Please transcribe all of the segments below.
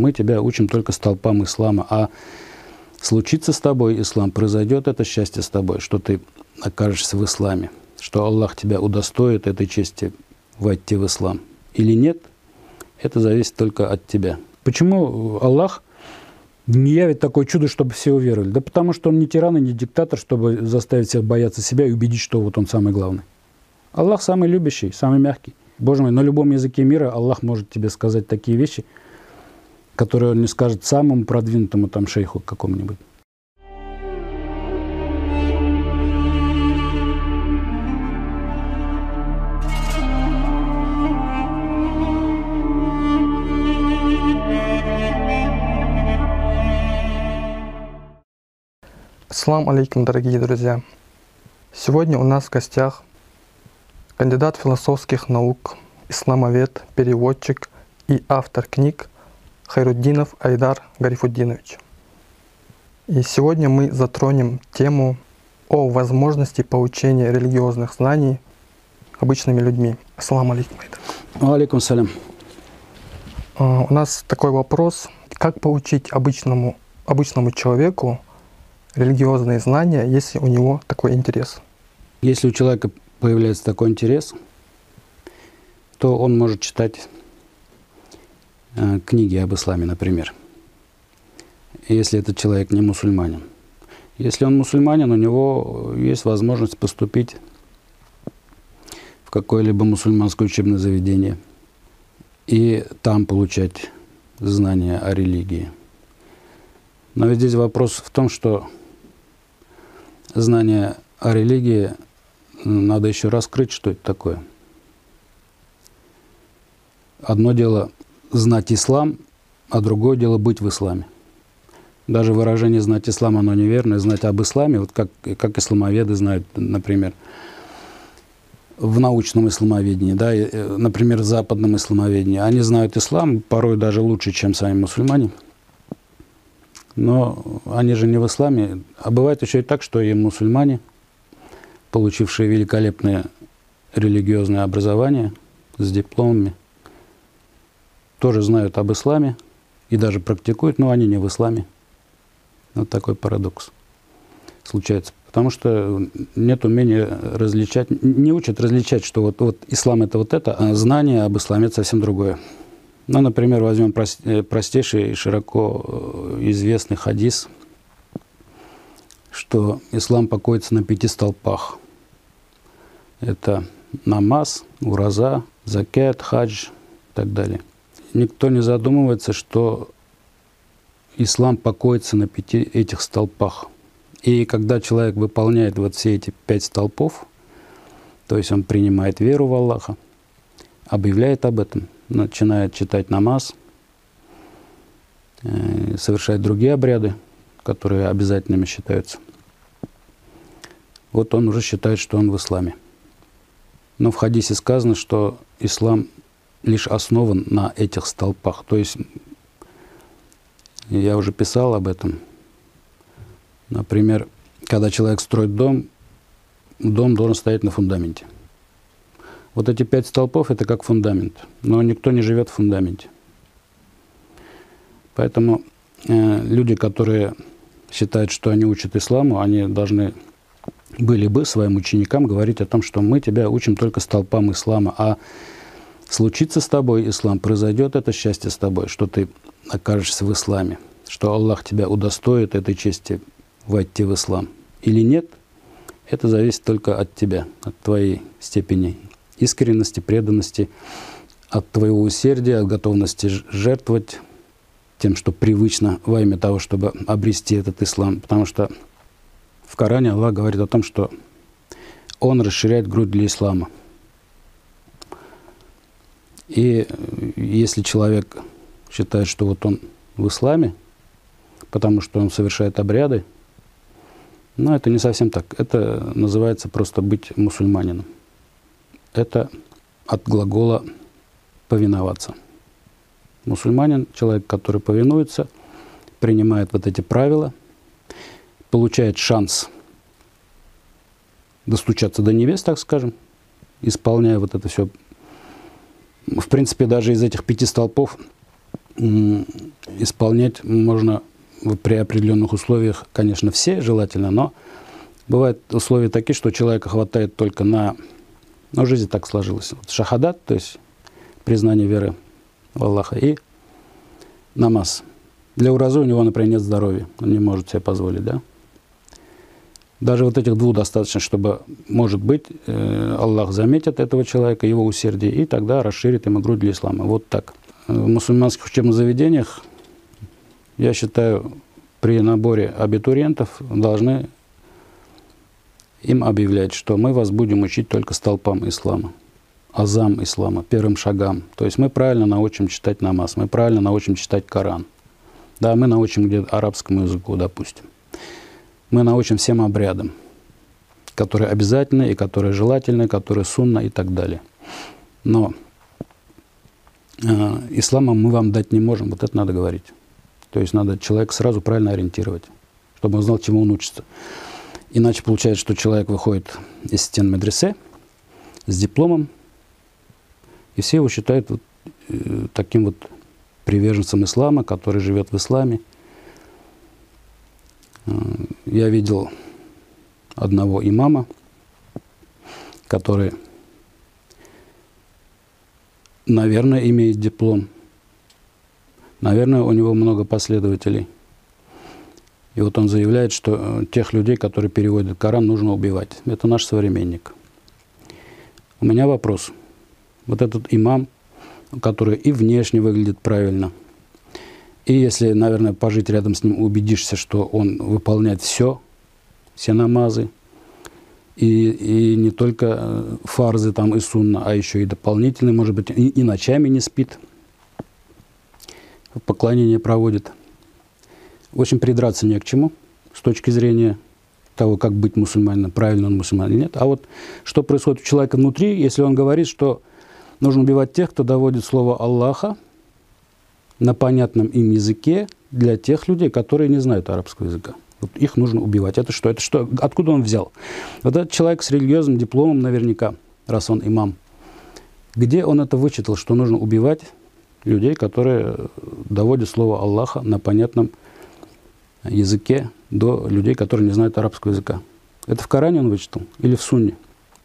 Мы тебя учим только столпам ислама, а случится с тобой ислам, произойдет это счастье с тобой, что ты окажешься в исламе, что Аллах тебя удостоит этой чести войти в ислам. Или нет, это зависит только от тебя. Почему Аллах не явит такое чудо, чтобы все уверовали? Да потому что он не тиран и не диктатор, чтобы заставить всех бояться себя и убедить, что вот он самый главный. Аллах самый любящий, самый мягкий. Боже мой, на любом языке мира Аллах может тебе сказать такие вещи, которые он не скажет самому продвинутому там шейху какому-нибудь. Ассаламу алейкум, дорогие друзья! Сегодня у нас в гостях кандидат философских наук, исламовед, переводчик и автор книг Хайруддинов Айдар Гарифуддинович. И сегодня мы затронем тему о возможности получения религиозных знаний обычными людьми. Ассаламу алейкум. Алейкум салям. А, у нас такой вопрос. Как получить обычному, обычному человеку религиозные знания, если у него такой интерес? Если у человека появляется такой интерес, то он может читать книги об исламе, например, если этот человек не мусульманин. Если он мусульманин, у него есть возможность поступить в какое-либо мусульманское учебное заведение и там получать знания о религии. Но здесь вопрос в том, что знания о религии надо еще раскрыть, что это такое. Одно дело знать ислам, а другое дело быть в исламе. Даже выражение «знать ислам» оно неверное. Знать об исламе, вот как, как исламоведы знают, например, в научном исламоведении, да, э, например, в западном исламоведении. Они знают ислам порой даже лучше, чем сами мусульмане. Но они же не в исламе. А бывает еще и так, что и мусульмане – получившие великолепное религиозное образование с дипломами, тоже знают об исламе и даже практикуют, но они не в исламе. Вот такой парадокс случается. Потому что нет умения различать, не учат различать, что вот, вот ислам это вот это, а знание об исламе это совсем другое. Ну, например, возьмем э, простейший, широко э, известный хадис, что ислам покоится на пяти столпах. Это намаз, ураза, закет, хадж и так далее. Никто не задумывается, что ислам покоится на пяти этих столпах. И когда человек выполняет вот все эти пять столпов, то есть он принимает веру в Аллаха, объявляет об этом, начинает читать намаз, э, совершает другие обряды, которые обязательными считаются. Вот он уже считает, что он в исламе. Но в хадисе сказано, что ислам лишь основан на этих столпах. То есть я уже писал об этом. Например, когда человек строит дом, дом должен стоять на фундаменте. Вот эти пять столпов – это как фундамент, но никто не живет в фундаменте. Поэтому э, люди, которые считают, что они учат исламу, они должны были бы своим ученикам говорить о том, что мы тебя учим только столпам ислама, а случится с тобой ислам, произойдет это счастье с тобой, что ты окажешься в исламе, что Аллах тебя удостоит этой чести войти в ислам. Или нет, это зависит только от тебя, от твоей степени искренности, преданности, от твоего усердия, от готовности жертвовать тем, что привычно во имя того, чтобы обрести этот ислам. Потому что в Коране Аллах говорит о том, что Он расширяет грудь для ислама. И если человек считает, что вот он в исламе, потому что он совершает обряды, но это не совсем так. Это называется просто быть мусульманином. Это от глагола повиноваться. Мусульманин, человек, который повинуется, принимает вот эти правила – получает шанс достучаться до небес, так скажем, исполняя вот это все. В принципе, даже из этих пяти столпов исполнять можно при определенных условиях, конечно, все желательно, но бывают условия такие, что человека хватает только на... Ну, жизнь так сложилась. Вот шахадат, то есть признание веры в Аллаха, и намаз. Для уразы у него, например, нет здоровья, он не может себе позволить, да? Даже вот этих двух достаточно, чтобы, может быть, э, Аллах заметит этого человека, его усердие, и тогда расширит ему грудь для ислама. Вот так. В мусульманских учебных заведениях, я считаю, при наборе абитуриентов должны им объявлять, что мы вас будем учить только столпам ислама, азам ислама, первым шагам. То есть мы правильно научим читать намаз, мы правильно научим читать Коран. Да, мы научим где-то арабскому языку, допустим мы научим всем обрядам, которые обязательны и которые желательны, которые сунна и так далее. Но э, ислама мы вам дать не можем, вот это надо говорить. То есть надо человека сразу правильно ориентировать, чтобы он знал, чему он учится. Иначе получается, что человек выходит из стен медресе с дипломом, и все его считают вот, э, таким вот приверженцем ислама, который живет в исламе, Э, я видел одного имама, который, наверное, имеет диплом. Наверное, у него много последователей. И вот он заявляет, что э, тех людей, которые переводят Коран, нужно убивать. Это наш современник. У меня вопрос. Вот этот имам, который и внешне выглядит правильно – и если, наверное, пожить рядом с ним, убедишься, что он выполняет все, все намазы, и, и не только э, фарзы там и сунна, а еще и дополнительные, может быть, и, и ночами не спит, поклонение проводит. В общем, придраться не к чему с точки зрения того, как быть мусульманином, правильно он мусульманин или нет. А вот что происходит у человека внутри, если он говорит, что нужно убивать тех, кто доводит слово Аллаха – на понятном им языке для тех людей, которые не знают арабского языка. Вот их нужно убивать. Это что? Это что? Откуда он взял? Вот этот человек с религиозным дипломом наверняка, раз он имам. Где он это вычитал, что нужно убивать людей, которые доводят слово Аллаха на понятном языке до людей, которые не знают арабского языка? Это в Коране он вычитал или в Сунне?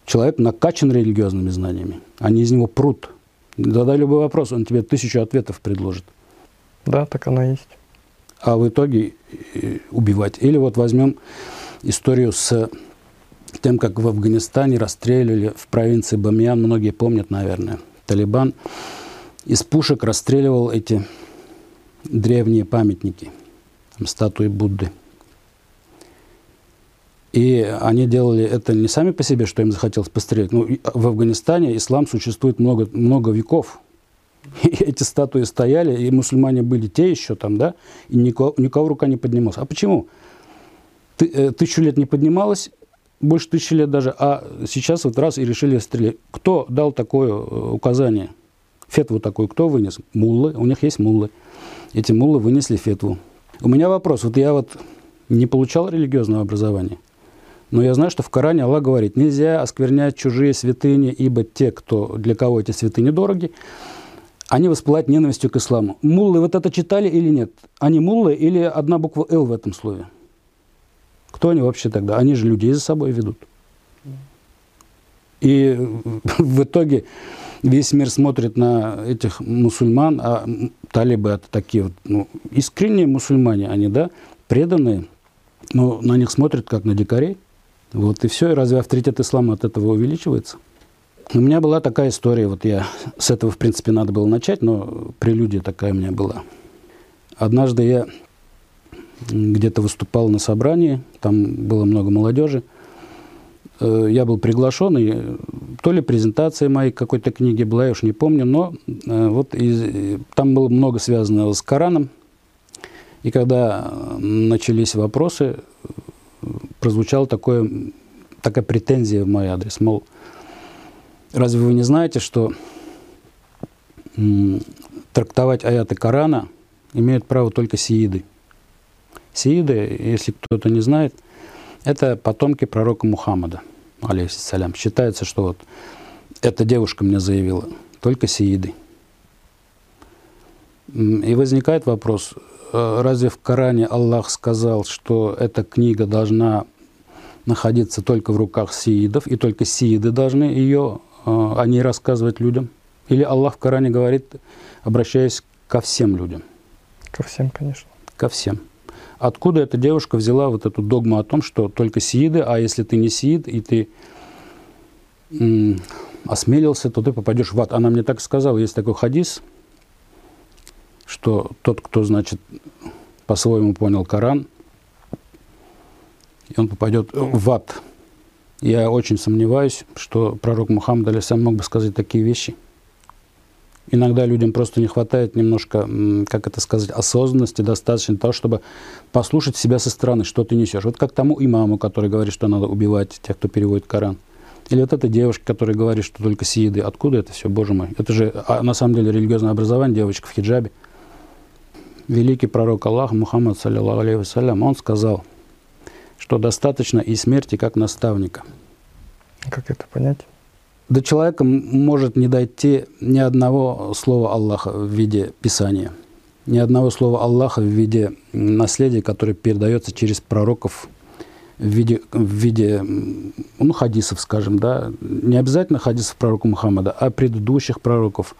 Человек накачан религиозными знаниями. Они из него прут. Задай любой вопрос, он тебе тысячу ответов предложит. Да, так оно и есть. А в итоге э, убивать. Или вот возьмем историю с тем, как в Афганистане расстреливали в провинции Бамиян, многие помнят, наверное, Талибан из пушек расстреливал эти древние памятники, там, статуи Будды. И они делали это не сами по себе, что им захотелось пострелять. Ну, в Афганистане ислам существует много, много веков. И эти статуи стояли, и мусульмане были те еще там, да, и никого, никого рука не поднималась. А почему? Ты, э, тысячу лет не поднималась, больше тысячи лет даже, а сейчас вот раз и решили стрелять. Кто дал такое э, указание? Фетву такую кто вынес? Муллы, у них есть муллы. Эти муллы вынесли фетву. У меня вопрос, вот я вот не получал религиозного образования, но я знаю, что в Коране Аллах говорит, нельзя осквернять чужие святыни, ибо те, кто, для кого эти святыни дороги, они воспылают ненавистью к исламу. Муллы вот это читали или нет? Они муллы или одна буква «Л» в этом слове? Кто они вообще тогда? Они же людей за собой ведут. И в итоге весь мир смотрит на этих мусульман, а талибы это такие вот, ну, искренние мусульмане, они, да, преданные, но на них смотрят как на дикарей. Вот и все, и разве авторитет ислама от этого увеличивается? У меня была такая история, вот я с этого, в принципе, надо было начать, но прелюдия такая у меня была. Однажды я где-то выступал на собрании, там было много молодежи. Э, я был приглашен, и то ли презентация моей какой-то книги была, я уж не помню, но э, вот из, там было много связанного с Кораном. И когда начались вопросы, прозвучала такая претензия в мой адрес, мол, Разве вы не знаете, что трактовать аяты Корана имеют право только сииды? Сииды, если кто-то не знает, это потомки пророка Мухаммада, алейхиссалям. Считается, что вот эта девушка мне заявила, только сииды. И возникает вопрос, э, разве в Коране Аллах сказал, что эта книга должна находиться только в руках сиидов, и только сииды должны ее, о ней рассказывать людям? Или Аллах в Коране говорит, обращаясь ко всем людям? Ко всем, конечно. Ко всем. Откуда эта девушка взяла вот эту догму о том, что только сииды, а если ты не сиид, и ты м, осмелился, то ты попадешь в ад. Она мне так сказала, есть такой хадис, что тот, кто, значит, по-своему понял Коран, и он попадет в ад. Я очень сомневаюсь, что пророк Мухаммад Алисам мог бы сказать такие вещи – Иногда людям просто не хватает немножко, как это сказать, осознанности, достаточно того, чтобы послушать себя со стороны, что ты несешь. Вот как тому имаму, который говорит, что надо убивать тех, кто переводит Коран. Или вот эта девушка, которая говорит, что только сиеды. Откуда это все, боже мой? Это же а, на самом деле религиозное образование девочек в хиджабе. Великий пророк Аллаха Мухаммад, саллиллаху алейхи вассалям, он сказал, что достаточно и смерти как наставника. Как это понять? До человека может не дойти ни одного слова Аллаха в виде Писания, ни одного слова Аллаха в виде наследия, которое передается через пророков в виде, в виде ну, хадисов, скажем, да, не обязательно хадисов пророка Мухаммада, а предыдущих пророков.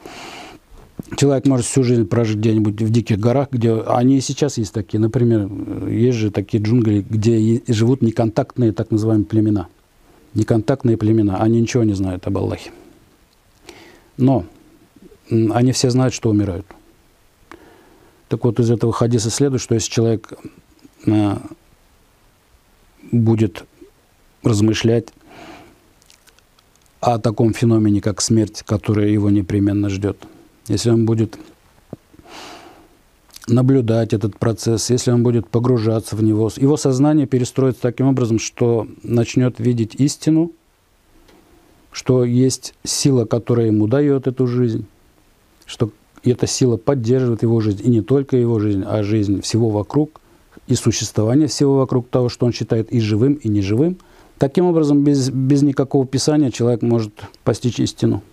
Человек может всю жизнь прожить где-нибудь в диких горах, где они и сейчас есть такие. Например, есть же такие джунгли, где живут неконтактные так называемые племена – неконтактные племена, они ничего не знают об Аллахе. Но они все знают, что умирают. Так вот, из этого хадиса следует, что если человек э, будет размышлять о таком феномене, как смерть, которая его непременно ждет, если он будет наблюдать этот процесс, если он будет погружаться в него, его сознание перестроится таким образом, что начнет видеть истину, что есть сила, которая ему дает эту жизнь, что эта сила поддерживает его жизнь, и не только его жизнь, а жизнь всего вокруг, и существование всего вокруг того, что он считает и живым, и неживым. Таким образом, без, без никакого писания человек может постичь истину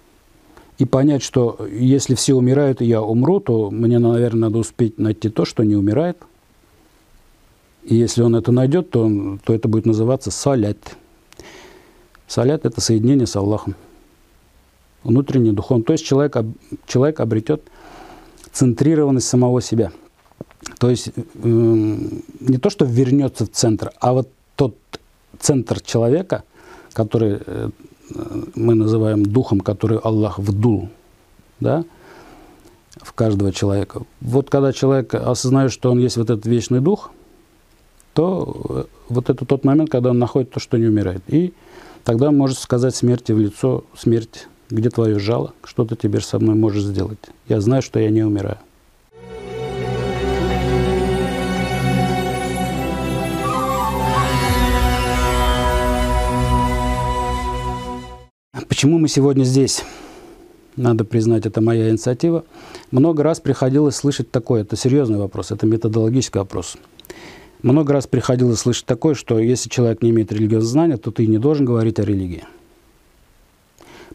и понять, что если все умирают, и я умру, то мне, наверное, надо успеть найти то, что не умирает. И если он это найдет, то, то это будет называться салят. Салят – это соединение с Аллахом. Внутренний духон. То есть человек, человек обретет центрированность самого себя. То есть э, не то, что вернется в центр, а вот тот центр человека, который э, мы называем духом, который Аллах вдул, да, в каждого человека. Вот когда человек осознает, что он есть вот этот вечный дух, то вот это тот момент, когда он находит то, что не умирает. И тогда он может сказать смерти в лицо, смерть, где твое жало, что ты теперь со мной можешь сделать. Я знаю, что я не умираю. Почему мы сегодня здесь? Надо признать, это моя инициатива. Много раз приходилось слышать такое, это серьезный вопрос, это методологический вопрос. Много раз приходилось слышать такое, что если человек не имеет религиозного знания, то ты не должен говорить о религии.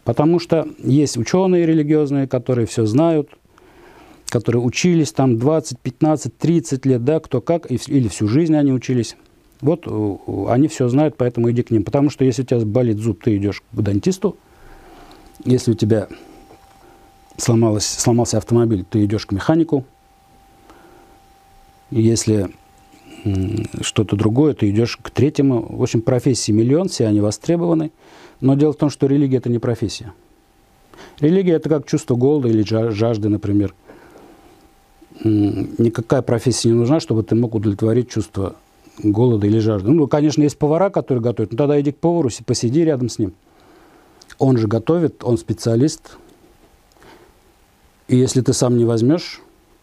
Потому что есть ученые религиозные, которые все знают, которые учились там 20, 15, 30 лет, да, кто как, или всю жизнь они учились. Вот они все знают, поэтому иди к ним. Потому что если у тебя болит зуб, ты идешь к дантисту, если у тебя сломалось, сломался автомобиль, ты идешь к механику. Если что-то другое, ты идешь к третьему. В общем, профессии миллион, все они востребованы. Но дело в том, что религия – это не профессия. Религия – это как чувство голода или жажды, например. Никакая профессия не нужна, чтобы ты мог удовлетворить чувство голода или жажды. Ну, конечно, есть повара, которые готовят. Ну, тогда иди к повару, посиди рядом с ним – он же готовит, он специалист. И если ты сам не возьмешь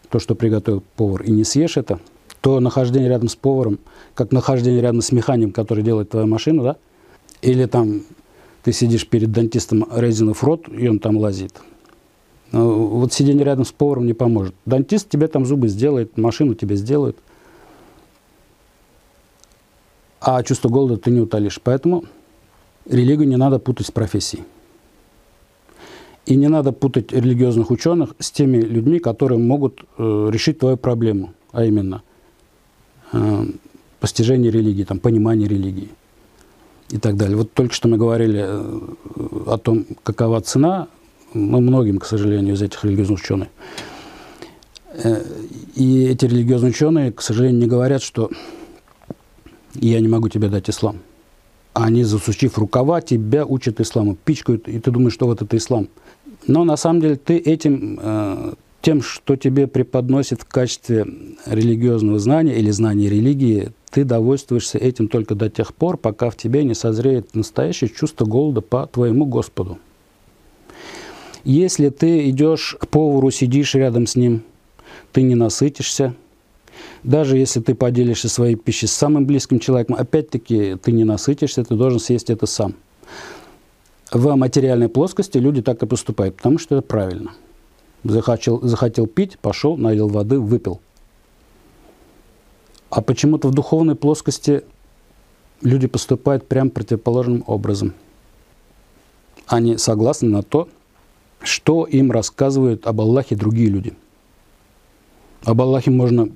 то, что приготовил повар, и не съешь это, то нахождение рядом с поваром, как нахождение рядом с механиком, который делает твою машину, да, или там ты сидишь перед дантистом резинов рот, и он там лазит. Ну, вот сидение рядом с поваром не поможет. Дантист тебе там зубы сделает, машину тебе сделает. А чувство голода ты не утолишь. Поэтому Религию не надо путать с профессией. И не надо путать религиозных ученых с теми людьми, которые могут э, решить твою проблему, а именно э, постижение религии, там, понимание религии и так далее. Вот только что мы говорили э, о том, какова цена, ну, многим, к сожалению, из этих религиозных ученых. Э, и эти религиозные ученые, к сожалению, не говорят, что я не могу тебе дать ислам. Они, засучив рукава, тебя учат исламу, пичкают, и ты думаешь, что вот это ислам. Но на самом деле ты этим, э, тем, что тебе преподносит в качестве религиозного знания или знания религии, ты довольствуешься этим только до тех пор, пока в тебе не созреет настоящее чувство голода по твоему Господу. Если ты идешь к повару, сидишь рядом с ним, ты не насытишься – даже если ты поделишься своей пищей с самым близким человеком, опять-таки ты не насытишься, ты должен съесть это сам. В материальной плоскости люди так и поступают, потому что это правильно. Захотел, захотел пить, пошел, налил воды, выпил. А почему-то в духовной плоскости люди поступают прям противоположным образом. Они согласны на то, что им рассказывают об Аллахе другие люди. Об Аллахе можно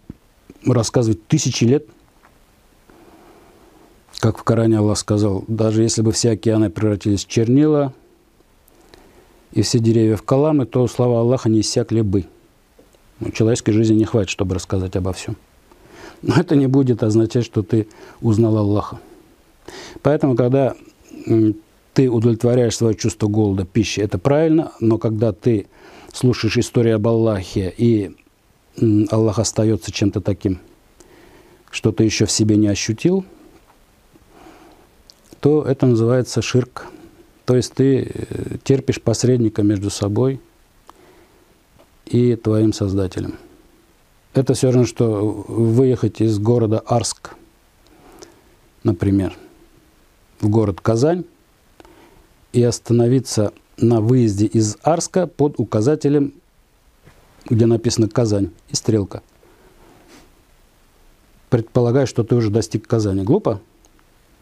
рассказывать тысячи лет, как в Коране Аллах сказал, даже если бы все океаны превратились в чернила и все деревья в каламы, то слова Аллаха не иссякли бы. Но человеческой жизни не хватит, чтобы рассказать обо всем. Но это не будет означать, что ты узнал Аллаха. Поэтому, когда ты удовлетворяешь свое чувство голода пищи, это правильно, но когда ты слушаешь историю об Аллахе и Аллах остается чем-то таким, что ты еще в себе не ощутил, то это называется ширк. То есть ты э, терпишь посредника между собой и твоим Создателем. Это все равно, что выехать из города Арск, например, в город Казань и остановиться на выезде из Арска под указателем где написано Казань и стрелка. Предполагаю, что ты уже достиг Казани. Глупо?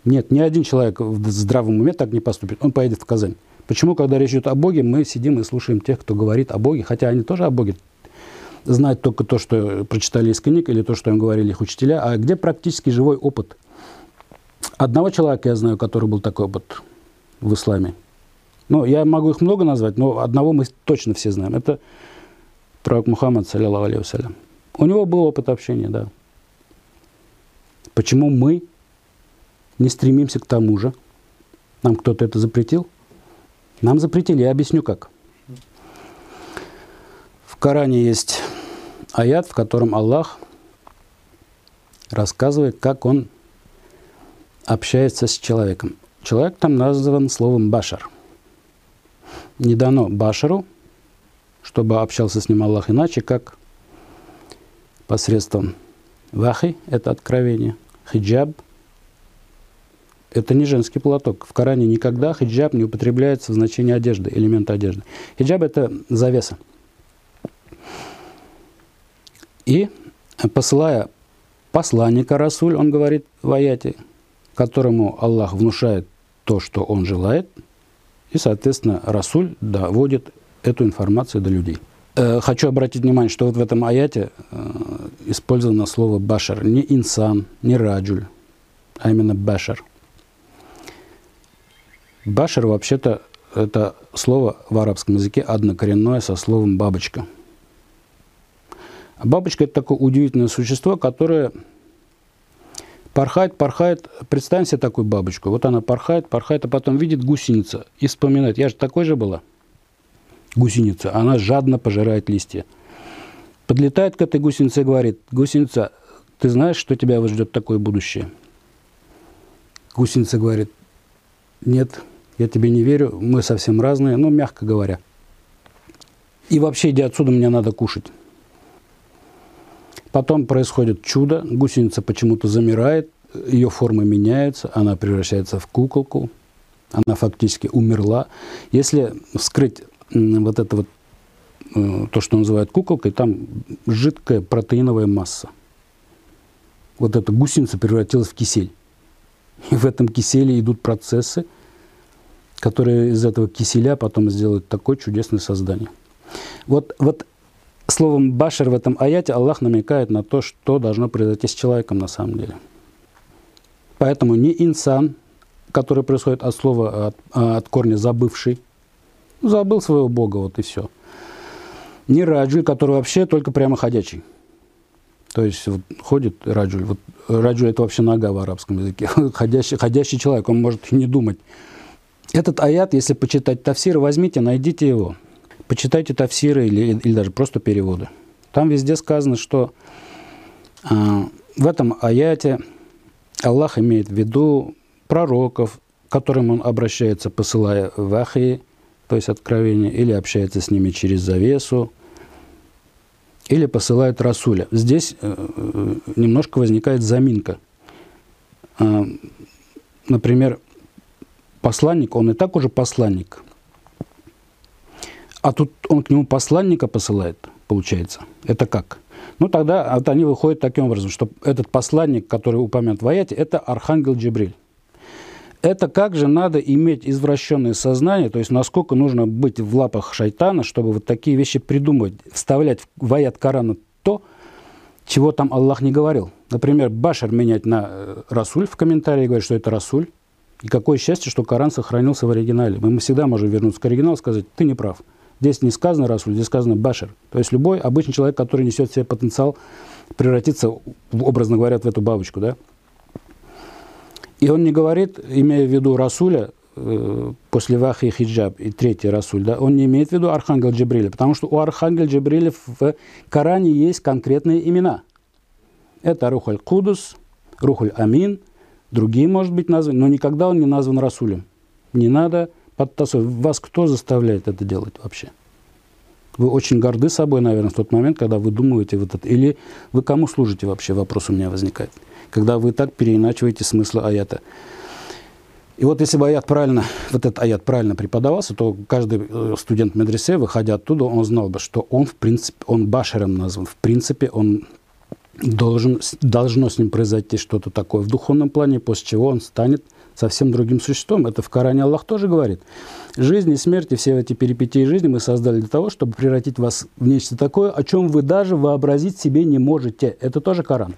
Нет, ни один человек в здравом уме так не поступит. Он поедет в Казань. Почему, когда речь идет о Боге, мы сидим и слушаем тех, кто говорит о Боге, хотя они тоже о Боге знают только то, что прочитали из книг или то, что им говорили их учителя, а где практически живой опыт? Одного человека я знаю, который был такой опыт в исламе. Ну, я могу их много назвать, но одного мы точно все знаем. Это пророк Мухаммад, саллиллаху алейhi У него был опыт общения, да. Почему мы не стремимся к тому же? Нам кто-то это запретил? Нам запретили, я объясню как. В Коране есть аят, в котором Аллах рассказывает, как он общается с человеком. Человек там назван словом башар. Не дано башару чтобы общался с ним Аллах иначе, как посредством вахи, это откровение, хиджаб, это не женский платок. В Коране никогда хиджаб не употребляется в значении одежды, элемента одежды. Хиджаб – это завеса. И посылая посланника Расуль, он говорит в аяте, которому Аллах внушает то, что он желает, и, соответственно, Расуль доводит эту информацию до людей. Э, хочу обратить внимание, что вот в этом аяте э, использовано слово башар. Не инсан, не раджуль, а именно башар. Башар вообще-то это слово в арабском языке однокоренное со словом бабочка. Бабочка это такое удивительное существо, которое порхает, порхает. Представим себе такую бабочку. Вот она порхает, порхает, а потом видит гусеница и вспоминает. Я же такой же была гусеница, она жадно пожирает листья. Подлетает к этой гусенице и говорит, гусеница, ты знаешь, что тебя ждет такое будущее? Гусеница говорит, нет, я тебе не верю, мы совсем разные, ну, мягко говоря. И вообще, иди отсюда, мне надо кушать. Потом происходит чудо, гусеница почему-то замирает, ее формы меняются, она превращается в куколку, она фактически умерла. Если вскрыть вот это вот, э, то, что называют куколкой, там жидкая протеиновая масса. Вот эта гусеница превратилась в кисель. И в этом киселе идут процессы, которые из этого киселя потом сделают такое чудесное создание. Вот, вот словом «башер» в этом аяте Аллах намекает на то, что должно произойти с человеком на самом деле. Поэтому не инсан, который происходит от слова, от, от корня «забывший», забыл своего Бога, вот и все. Не раджуль, который вообще только прямо ходячий. То есть вот ходит раджуль. Вот раджуль – это вообще нога в арабском языке. Ходящий, ходящий человек, он может не думать. Этот аят, если почитать тафсир, возьмите, найдите его. Почитайте тафсиры или, или даже просто переводы. Там везде сказано, что э, в этом аяте Аллах имеет в виду пророков, к которым он обращается, посылая вахи, то есть откровение, или общается с ними через завесу, или посылает Расуля. Здесь э, э, немножко возникает заминка. Э, например, посланник, он и так уже посланник, а тут он к нему посланника посылает, получается. Это как? Ну, тогда вот они выходят таким образом, что этот посланник, который упомянут в аяте, это архангел Джибриль. Это как же надо иметь извращенное сознание, то есть насколько нужно быть в лапах шайтана, чтобы вот такие вещи придумывать, вставлять в аят Корана то, чего там Аллах не говорил. Например, Башар менять на э, Расуль в комментарии, говорит, что это Расуль. И какое счастье, что Коран сохранился в оригинале. Мы всегда можем вернуться к оригиналу и сказать, ты не прав. Здесь не сказано Расуль, здесь сказано Башар. То есть любой обычный человек, который несет в себе потенциал превратиться, образно говоря, в эту бабочку, да? И он не говорит, имея в виду Расуля, э, после Вахи Хиджаб и третий Расуль, да, он не имеет в виду Архангел Джибриля, потому что у Архангела Джибриля в Коране есть конкретные имена. Это Рухаль Кудус, Рухаль Амин, другие, может быть, названы, но никогда он не назван Расулем. Не надо подтасовывать. Вас кто заставляет это делать вообще? Вы очень горды собой, наверное, в тот момент, когда вы думаете вот это. Или вы кому служите вообще, вопрос у меня возникает. Когда вы так переиначиваете смысл аята. И вот если бы аят правильно, вот этот аят правильно преподавался, то каждый э, студент медресе, выходя оттуда, он знал бы, что он, в принципе, он башером назван. В принципе, он должен, должно с ним произойти что-то такое в духовном плане, после чего он станет совсем другим существом. Это в Коране Аллах тоже говорит. Жизнь и смерть и все эти перипетии жизни мы создали для того, чтобы превратить вас в нечто такое, о чем вы даже вообразить себе не можете. Это тоже Коран.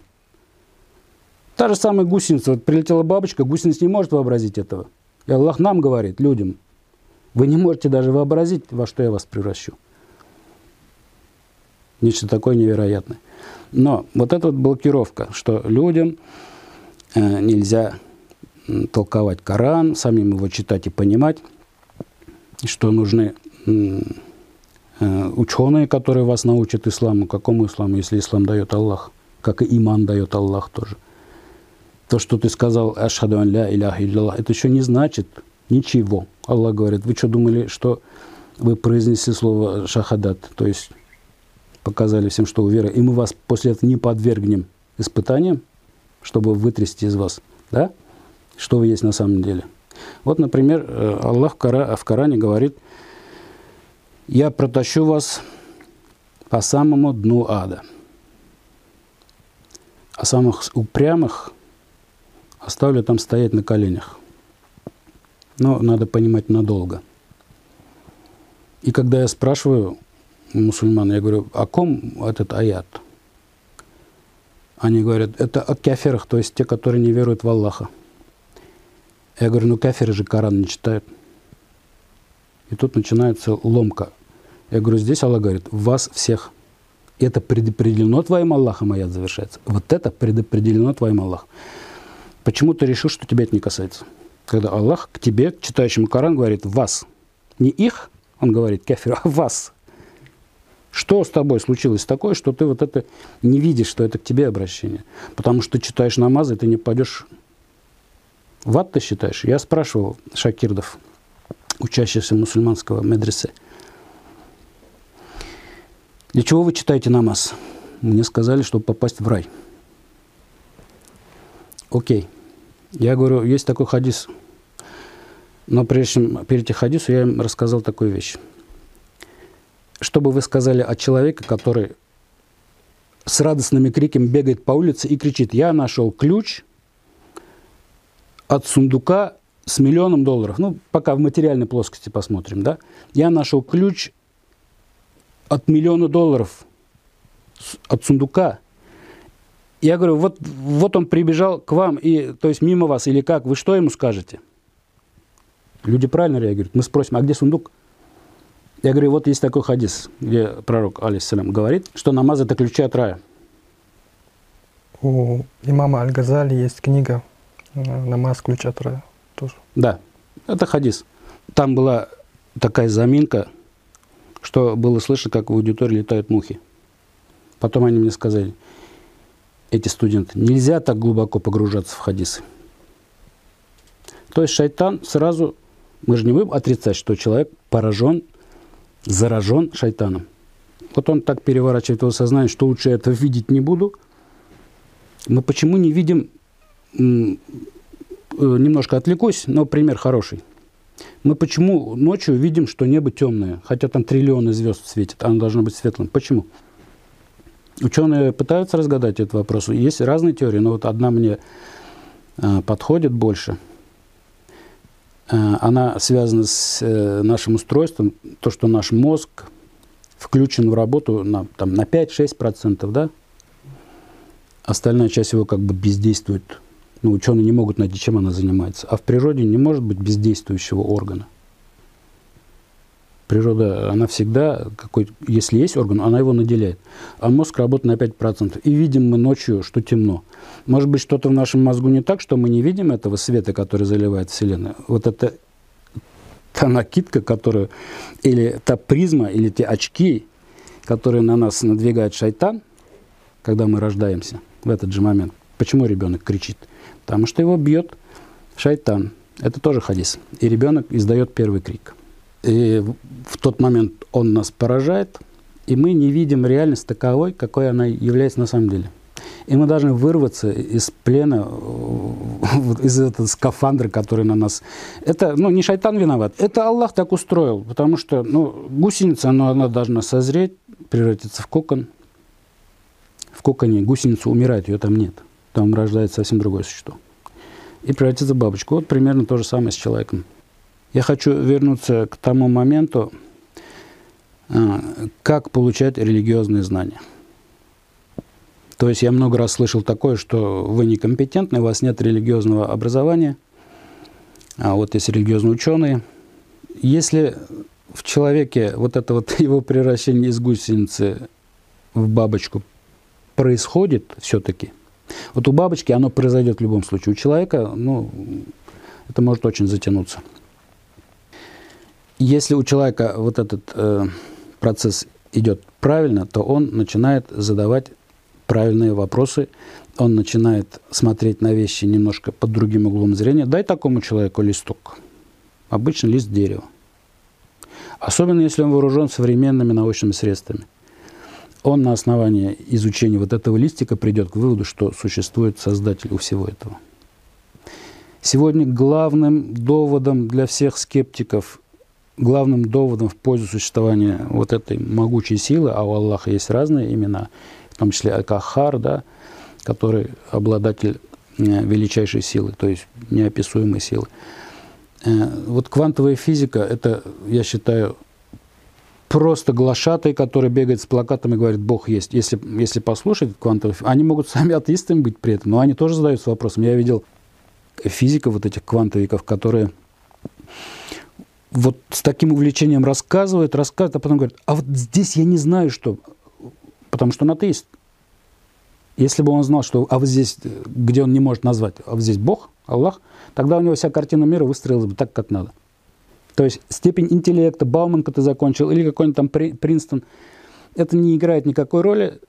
Та же самая гусеница. Вот прилетела бабочка, гусеница не может вообразить этого. И Аллах нам говорит, людям, вы не можете даже вообразить, во что я вас превращу. Нечто такое невероятное. Но вот эта вот блокировка, что людям э, нельзя толковать Коран, самим его читать и понимать, что нужны э, ученые, которые вас научат исламу, какому исламу, если ислам дает Аллах, как и иман дает Аллах тоже. То, что ты сказал, ашхаду ан ля иляха илляллах, это еще не значит ничего. Аллах говорит, вы что думали, что вы произнесли слово шахадат, то есть показали всем, что вы веры, и мы вас после этого не подвергнем испытаниям, чтобы вытрясти из вас, да, что вы есть на самом деле. Вот, например, э, Аллах в Коране говорит, я протащу вас по самому дну ада. А самых упрямых оставлю там стоять на коленях. Но надо понимать надолго. И когда я спрашиваю мусульман, я говорю, о ком этот аят? Они говорят, это о каферах, то есть те, которые не веруют в Аллаха. Я говорю, ну каферы же Коран не читают. И тут начинается ломка. Я говорю, здесь Аллах говорит, вас всех. Это предопределено твоим Аллахом, аят завершается. Вот это предопределено твоим Аллахом. Почему ты решил, что тебя это не касается? Когда Аллах к тебе, к читающему Коран, говорит «вас». Не их, он говорит кафир, а вас. Что с тобой случилось такое, что ты вот это не видишь, что это к тебе обращение? Потому что ты читаешь намазы, ты не пойдешь в ад, ты считаешь? Я спрашивал шакирдов, учащихся мусульманского медресе, для чего вы читаете намаз? Мне сказали, чтобы попасть в рай. Окей. Я говорю, есть такой хадис. Но прежде чем перейти к хадису, я им рассказал такую вещь. Что бы вы сказали о человеке, который с радостными криками бегает по улице и кричит, я нашел ключ от сундука с миллионом долларов, ну, пока в материальной плоскости посмотрим, да, я нашел ключ от миллиона долларов от сундука. Я говорю, вот, вот он прибежал к вам, и, то есть мимо вас или как, вы что ему скажете? Люди правильно реагируют. Мы спросим, а где сундук? Я говорю, вот есть такой хадис, где пророк, алейсалям, говорит, что намаз – это ключи от рая. У имама Аль-Газали есть книга э, «Намаз ключ от рая» тоже. Да, это хадис. Там была такая заминка, что было слышно, как в аудитории летают мухи. Потом они мне сказали, эти студенты, нельзя так глубоко погружаться в хадисы. То есть шайтан сразу, мы же не будем отрицать, что человек поражен, заражен шайтаном. Вот он так переворачивает его сознание, что лучше это видеть не буду. Мы почему не видим, э, немножко отвлекусь, но пример хороший. Мы почему ночью видим, что небо темное, хотя там триллионы звезд светят, оно должно быть светлым? Почему? Ученые пытаются разгадать этот вопрос. Есть разные теории, но вот одна мне э, подходит больше. Э, она связана с э, нашим устройством, то, что наш мозг включен в работу на, там, на 5-6%, да? Остальная часть его как бы бездействует. Ну, ученые не могут найти, чем она занимается. А в природе не может быть бездействующего органа. Природа, она всегда, какой, если есть орган, она его наделяет. А мозг работает на 5%. И видим мы ночью, что темно. Может быть, что-то в нашем мозгу не так, что мы не видим этого света, который заливает Вселенную. Вот это та накидка, которую, или та призма, или те очки, которые на нас надвигает шайтан, когда мы рождаемся в этот же момент. Почему ребенок кричит? Потому что его бьет шайтан. Это тоже хадис. И ребенок издает первый крик. И в тот момент он нас поражает, и мы не видим реальность таковой, какой она является на самом деле. И мы должны вырваться из плена, из этого скафандра, который на нас... Это, ну, не шайтан виноват, это Аллах так устроил, потому что, ну, гусеница, она, она должна созреть, превратиться в кокон. В коконе гусеница умирает, ее там нет. Там рождается совсем другое существо. И превратиться в бабочку. Вот примерно то же самое с человеком. Я хочу вернуться к тому моменту, а, как получать религиозные знания. То есть я много раз слышал такое, что вы некомпетентны, у вас нет религиозного образования, а вот есть религиозные ученые. Если в человеке вот это вот его превращение из гусеницы в бабочку происходит все-таки, вот у бабочки оно произойдет в любом случае, у человека, ну, это может очень затянуться. Если у человека вот этот э, процесс идет правильно, то он начинает задавать правильные вопросы, он начинает смотреть на вещи немножко под другим углом зрения. Дай такому человеку листок. Обычно лист дерева. Особенно если он вооружен современными научными средствами. Он на основании изучения вот этого листика придет к выводу, что существует создатель у всего этого. Сегодня главным доводом для всех скептиков главным доводом в пользу существования вот этой могучей силы, а у Аллаха есть разные имена, в том числе Акахар, да, который обладатель э, величайшей силы, то есть неописуемой силы. Э, вот квантовая физика, это, я считаю, просто глашатый, который бегает с плакатом и говорит, Бог есть. Если, если послушать квантовую физику, они могут сами атеистами быть при этом, но они тоже задаются вопросом. Я видел физиков, вот этих квантовиков, которые вот с таким увлечением рассказывает, рассказывает, а потом говорит, а вот здесь я не знаю, что, потому что он атеист. Если бы он знал, что а вот здесь, где он не может назвать, а вот здесь Бог, Аллах, тогда у него вся картина мира выстроилась бы так, как надо. То есть степень интеллекта, Бауманка ты закончил, или какой-нибудь там Принстон, это не играет никакой роли.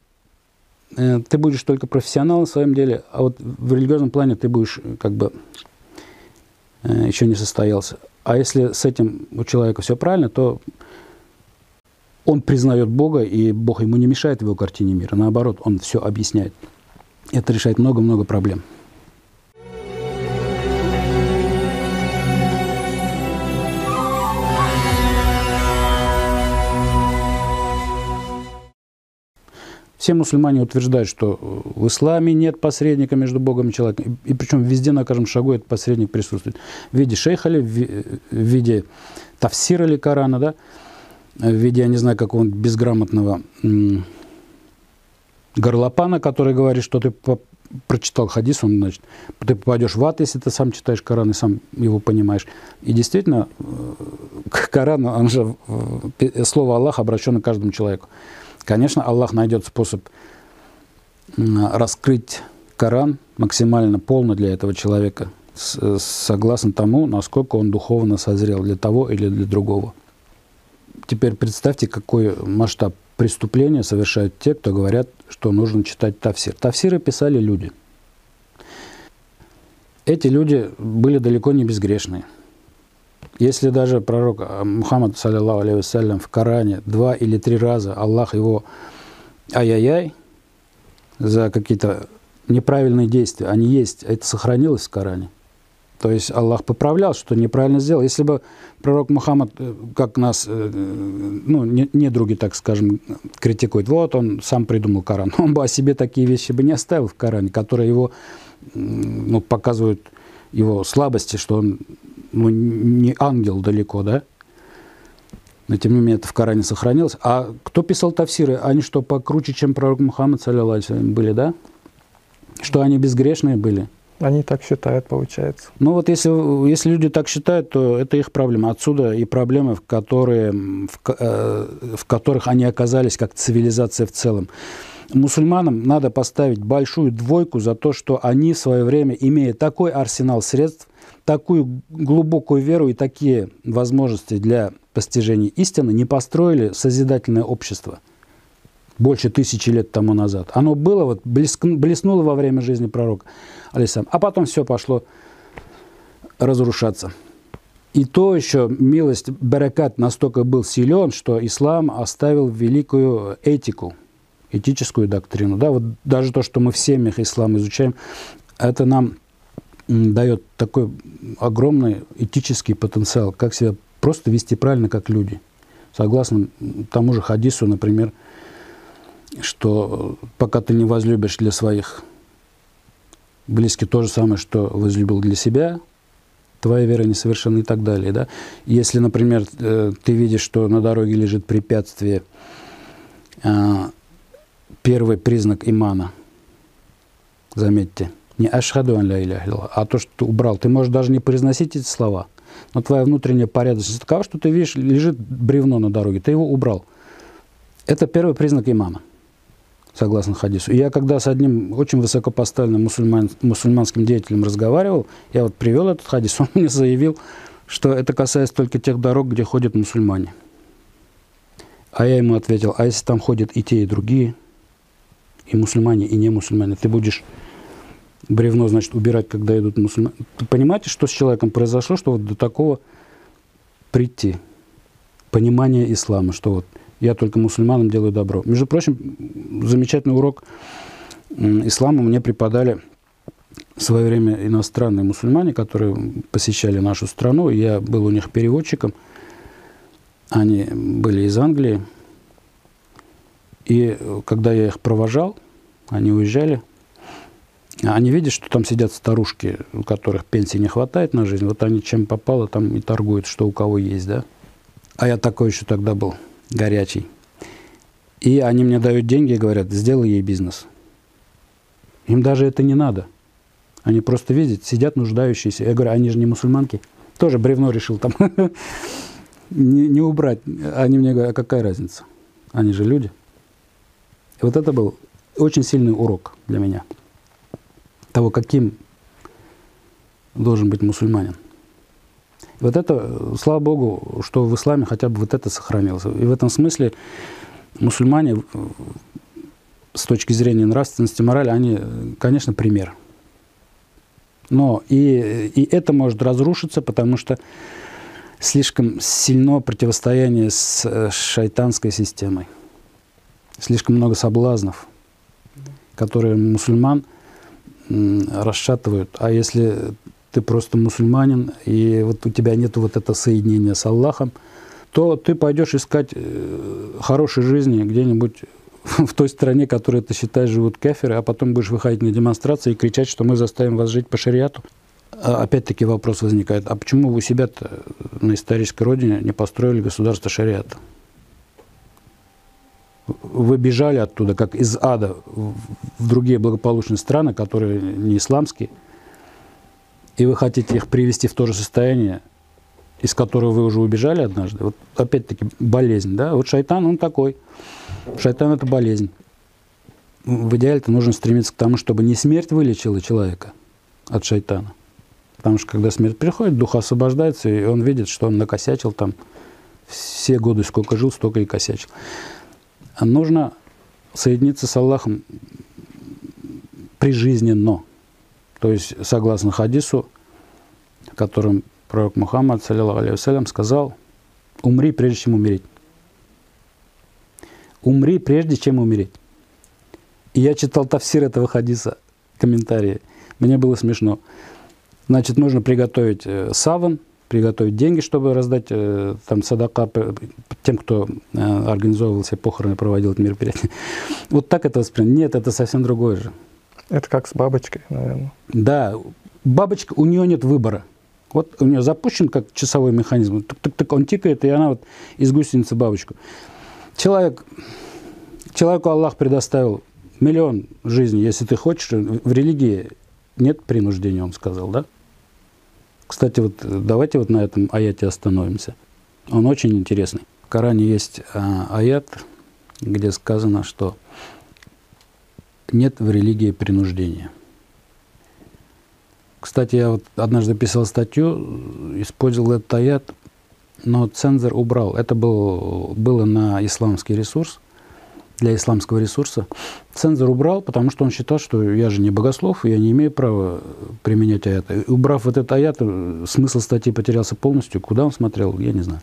Э, ты будешь только профессионалом в своем деле, а вот в религиозном плане ты будешь как бы э, еще не состоялся. А если с этим у человека все правильно, то он признает Бога, и Бог ему не мешает в его картине мира. Наоборот, он все объясняет. Это решает много-много проблем. Все мусульмане утверждают, что в исламе нет посредника между Богом и человеком. И, и причем везде на каждом шагу этот посредник присутствует. В виде шейха ли, в виде тавсира ли Корана, да? в виде, я не знаю, какого-нибудь безграмотного горлопана, который говорит, что ты прочитал хадис, он, значит, ты попадешь в ад, если ты сам читаешь Коран и сам его понимаешь. И действительно, э, Корану, он же, э, слово Аллах обращено каждому человеку. Конечно, Аллах найдет способ раскрыть Коран максимально полно для этого человека, согласно тому, насколько он духовно созрел для того или для другого. Теперь представьте, какой масштаб преступления совершают те, кто говорят, что нужно читать Тавсир. Тавсиры писали люди. Эти люди были далеко не безгрешные. Если даже пророк Мухаммад, саллиллаху алейhi в Коране два или три раза Аллах его ай-яй-яй за какие-то неправильные действия, они есть, это сохранилось в Коране – то есть Аллах поправлял, что неправильно сделал. Если бы пророк Мухаммад, э, как нас, э, ну, не, не други, так скажем, критикуют, вот он сам придумал Коран, он бы о себе такие вещи бы не оставил в Коране, которые его, ну, показывают его слабости, что он ну, не ангел далеко, да? Но тем не менее это в Коране сохранилось. А кто писал тафсиры? Они что, покруче, чем пророк Мухаммад, саллиллаху были, да? Что они безгрешные были? Они так считают, получается. Ну вот если, если люди так считают, то это их проблема. Отсюда и проблемы, в, которые, в, э, в которых они оказались как цивилизация в целом. Мусульманам надо поставить большую двойку за то, что они в свое время, имея такой арсенал средств, такую глубокую веру и такие возможности для постижения истины, не построили созидательное общество больше тысячи лет тому назад. Оно было, вот, блеснуло во время жизни пророка алейсалам. А потом все пошло разрушаться. И то еще милость Баракат настолько был силен, что ислам оставил великую этику, этическую доктрину. Да, вот даже то, что мы в семьях ислам изучаем, это нам дает такой огромный этический потенциал, как себя просто вести правильно, как люди. Согласно тому же хадису, например, что пока ты не возлюбишь для своих близкий то же самое, что возлюбил для себя, твоя вера несовершенна и так далее. Да? Если, например, э, ты видишь, что на дороге лежит препятствие, а, первый признак имана, заметьте, не ашхаду ан ля а то, что ты убрал. Ты можешь даже не произносить эти слова, но твоя внутренняя порядочность такова, что ты видишь, лежит бревно на дороге, ты его убрал. Это первый признак имана согласно хадису. И я когда с одним очень высокопоставленным мусульман, мусульманским деятелем разговаривал, я вот привел этот хадис, он мне заявил, что это касается только тех дорог, где ходят мусульмане. А я ему ответил, а если там ходят и те, и другие, и мусульмане, и не мусульмане, ты будешь бревно, значит, убирать, когда идут мусульмане. Вы понимаете, что с человеком произошло, что вот до такого прийти? Понимание ислама, что вот я только мусульманам делаю добро. Между прочим, замечательный урок ислама мне преподали в свое время иностранные мусульмане, которые посещали нашу страну. Я был у них переводчиком. Они были из Англии. И когда я их провожал, они уезжали, они видят, что там сидят старушки, у которых пенсии не хватает на жизнь. Вот они чем попало, там и торгуют, что у кого есть, да. А я такой еще тогда был горячий. И они мне дают деньги и говорят, сделай ей бизнес. Им даже это не надо. Они просто видят, сидят нуждающиеся. Я говорю, они же не мусульманки. Тоже бревно решил там не, не убрать. Они мне говорят, а какая разница? Они же люди. И вот это был очень сильный урок для меня. Того, каким должен быть мусульманин. Вот это, слава Богу, что в исламе хотя бы вот это сохранилось. И в этом смысле мусульмане с точки зрения нравственности, морали, они, конечно, пример. Но и, и это может разрушиться, потому что слишком сильно противостояние с э, шайтанской системой. Слишком много соблазнов, которые мусульман расшатывают. А если ты просто мусульманин, и вот у тебя нет вот этого соединения с Аллахом, то ты пойдешь искать э, хорошей жизни где-нибудь в той стране, которую ты считаешь живут кеферы, а потом будешь выходить на демонстрации и кричать, что мы заставим вас жить по шариату. А опять-таки вопрос возникает, а почему вы у себя на исторической родине не построили государство шариата? Вы бежали оттуда, как из ада, в другие благополучные страны, которые не исламские, и вы хотите их привести в то же состояние, из которого вы уже убежали однажды. Вот опять-таки болезнь, да? Вот шайтан, он такой. Шайтан – это болезнь. В идеале-то нужно стремиться к тому, чтобы не смерть вылечила человека от шайтана. Потому что когда смерть приходит, дух освобождается, и он видит, что он накосячил там все годы, сколько жил, столько и косячил. А нужно соединиться с Аллахом прижизненно. То есть, согласно хадису, которым пророк Мухаммад, саллиллаху сказал, умри, прежде чем умереть. Умри, прежде чем умереть. И я читал тафсир этого хадиса, комментарии. Мне было смешно. Значит, нужно приготовить э, саван, приготовить деньги, чтобы раздать э, там садака тем, кто э, организовывал все похороны, проводил это мероприятие. Вот так это воспринято. Нет, это совсем другое же. Это как с бабочкой, наверное. Да, бабочка, у нее нет выбора. Вот у нее запущен как часовой механизм, так, так, так он тикает, и она вот из гусеницы бабочку. Человек, человеку Аллах предоставил миллион жизней, если ты хочешь. В религии нет принуждения, он сказал, да? Кстати, вот давайте вот на этом аяте остановимся. Он очень интересный. В Коране есть а, аят, где сказано, что нет в религии принуждения. Кстати, я вот однажды писал статью, использовал этот аят, но цензор убрал. Это был, было на исламский ресурс – для исламского ресурса. Цензор убрал, потому что он считал, что я же не богослов, я не имею права применять аят. Убрав вот этот аят, смысл статьи потерялся полностью. Куда он смотрел, я не знаю.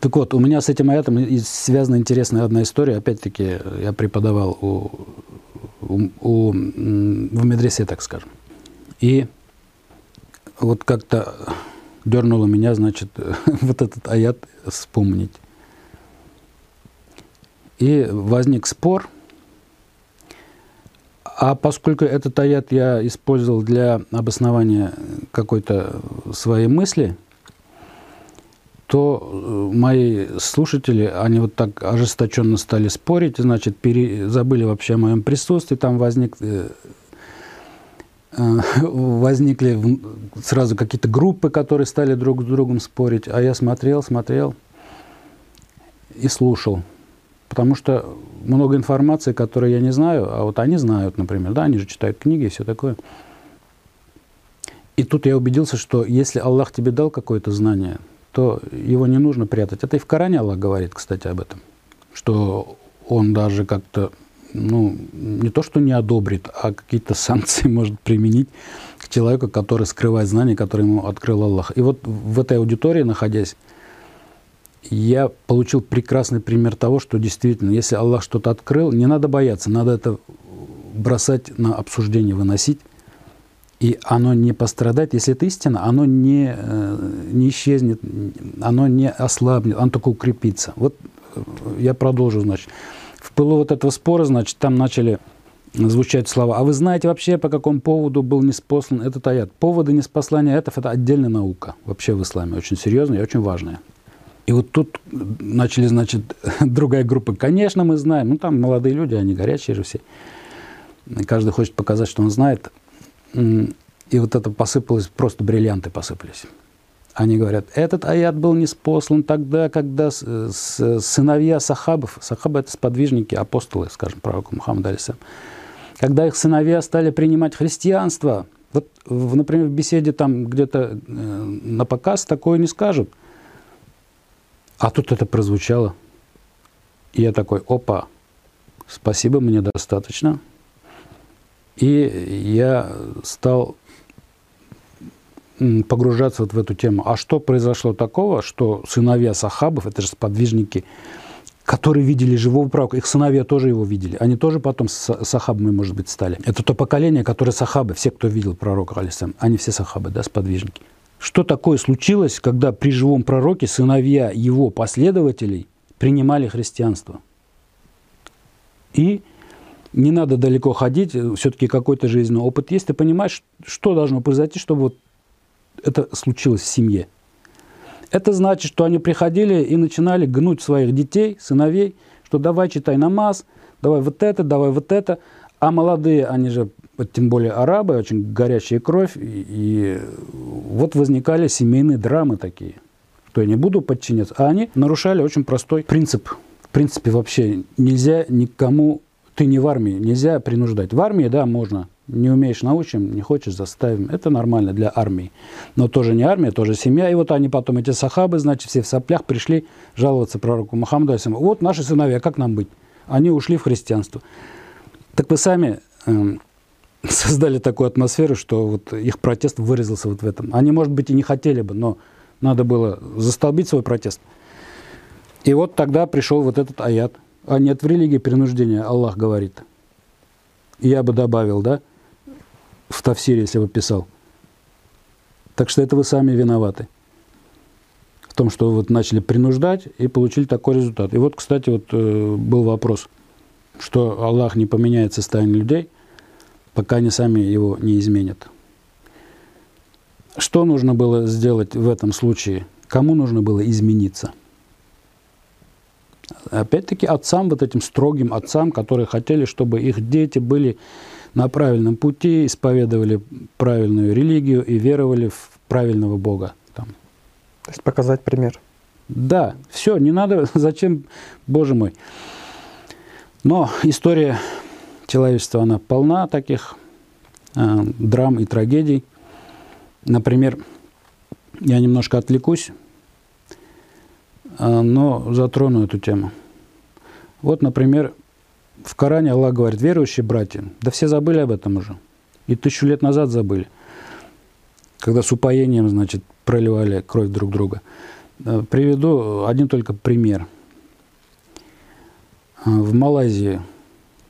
Так вот, у меня с этим аятом связана интересная одна история. Опять-таки, я преподавал у, у, у, в медресе, так скажем. И вот как-то дернуло меня, значит, вот этот аят вспомнить. И возник спор. А поскольку этот аят я использовал для обоснования какой-то своей мысли, то э, мои слушатели, они вот так ожесточенно стали спорить, значит, пере, забыли вообще о моем присутствии, там возник, э, э, возникли сразу какие-то группы, которые стали друг с другом спорить, а я смотрел, смотрел и слушал. Потому что много информации, которую я не знаю, а вот они знают, например, да, они же читают книги и все такое. И тут я убедился, что если Аллах тебе дал какое-то знание, то его не нужно прятать. Это и в Коране Аллах говорит, кстати, об этом. Что он даже как-то, ну, не то, что не одобрит, а какие-то санкции может применить к человеку, который скрывает знания, которые ему открыл Аллах. И вот в этой аудитории, находясь, я получил прекрасный пример того, что действительно, если Аллах что-то открыл, не надо бояться, надо это бросать на обсуждение, выносить, и оно не пострадает. Если это истина, оно не, э, не исчезнет, оно не ослабнет, оно только укрепится. Вот э, я продолжу, значит. В пылу вот этого спора, значит, там начали звучать слова. А вы знаете вообще, по какому поводу был неспослан этот аят? Поводы неспослания аятов – это отдельная наука вообще в исламе, очень серьезная и очень важная. И вот тут начали, значит, другая группа. Конечно, мы знаем. Ну, там молодые люди, они горячие же все. Каждый хочет показать, что он знает. И вот это посыпалось, просто бриллианты посыпались. Они говорят, этот аят был неспослан тогда, когда сыновья сахабов, сахабы это сподвижники, апостолы, скажем, пророка Мухаммада Алисам, когда их сыновья стали принимать христианство, вот, например, в беседе там где-то э, на показ такое не скажут – а тут это прозвучало. И я такой, опа, спасибо, мне достаточно. И я стал погружаться вот в эту тему. А что произошло такого, что сыновья сахабов, это же сподвижники, которые видели живого пророка, их сыновья тоже его видели. Они тоже потом сахабами, может быть, стали. Это то поколение, которое сахабы, все, кто видел пророка, алисам, они все сахабы, да, сподвижники. Что такое случилось, когда при живом пророке сыновья его последователей принимали христианство? И не надо далеко ходить, все-таки какой-то жизненный опыт есть, ты понимаешь, что должно произойти, чтобы вот это случилось в семье. Это значит, что они приходили и начинали гнуть своих детей, сыновей, что давай читай намаз, давай вот это, давай вот это. А молодые, они же, вот тем более арабы, очень горячая кровь, и, и вот возникали семейные драмы такие, что я не буду подчиняться. А они нарушали очень простой принцип. В принципе, вообще нельзя никому, ты не в армии, нельзя принуждать. В армии, да, можно, не умеешь, научим, не хочешь, заставим. Это нормально для армии. Но тоже не армия, тоже семья. И вот они потом, эти сахабы, значит, все в соплях пришли жаловаться пророку Мухаммаду. Вот наши сыновья, как нам быть? Они ушли в христианство. Так вы сами э, создали такую атмосферу, что вот их протест вырезался вот в этом. Они, может быть, и не хотели бы, но надо было застолбить свой протест. И вот тогда пришел вот этот аят. А нет в религии принуждения, Аллах говорит. Я бы добавил, да, в Тавсире, если бы писал. Так что это вы сами виноваты в том, что вот начали принуждать и получили такой результат. И вот, кстати, вот э, был вопрос, что Аллах не поменяет состояние людей, пока они сами его не изменят. Что нужно было сделать в этом случае? Кому нужно было измениться? Опять-таки отцам, вот этим строгим отцам, которые хотели, чтобы их дети были на правильном пути, исповедовали правильную религию и веровали в правильного Бога. Там. То есть показать пример. Да, все, не надо, зачем, Боже мой. Но история человечества, она полна таких э, драм и трагедий. Например, я немножко отвлекусь, э, но затрону эту тему. Вот, например, в Коране Аллах говорит, верующие братья, да все забыли об этом уже. И тысячу лет назад забыли, когда с упоением, значит, проливали кровь друг друга. Э, приведу один только пример. Э, в Малайзии,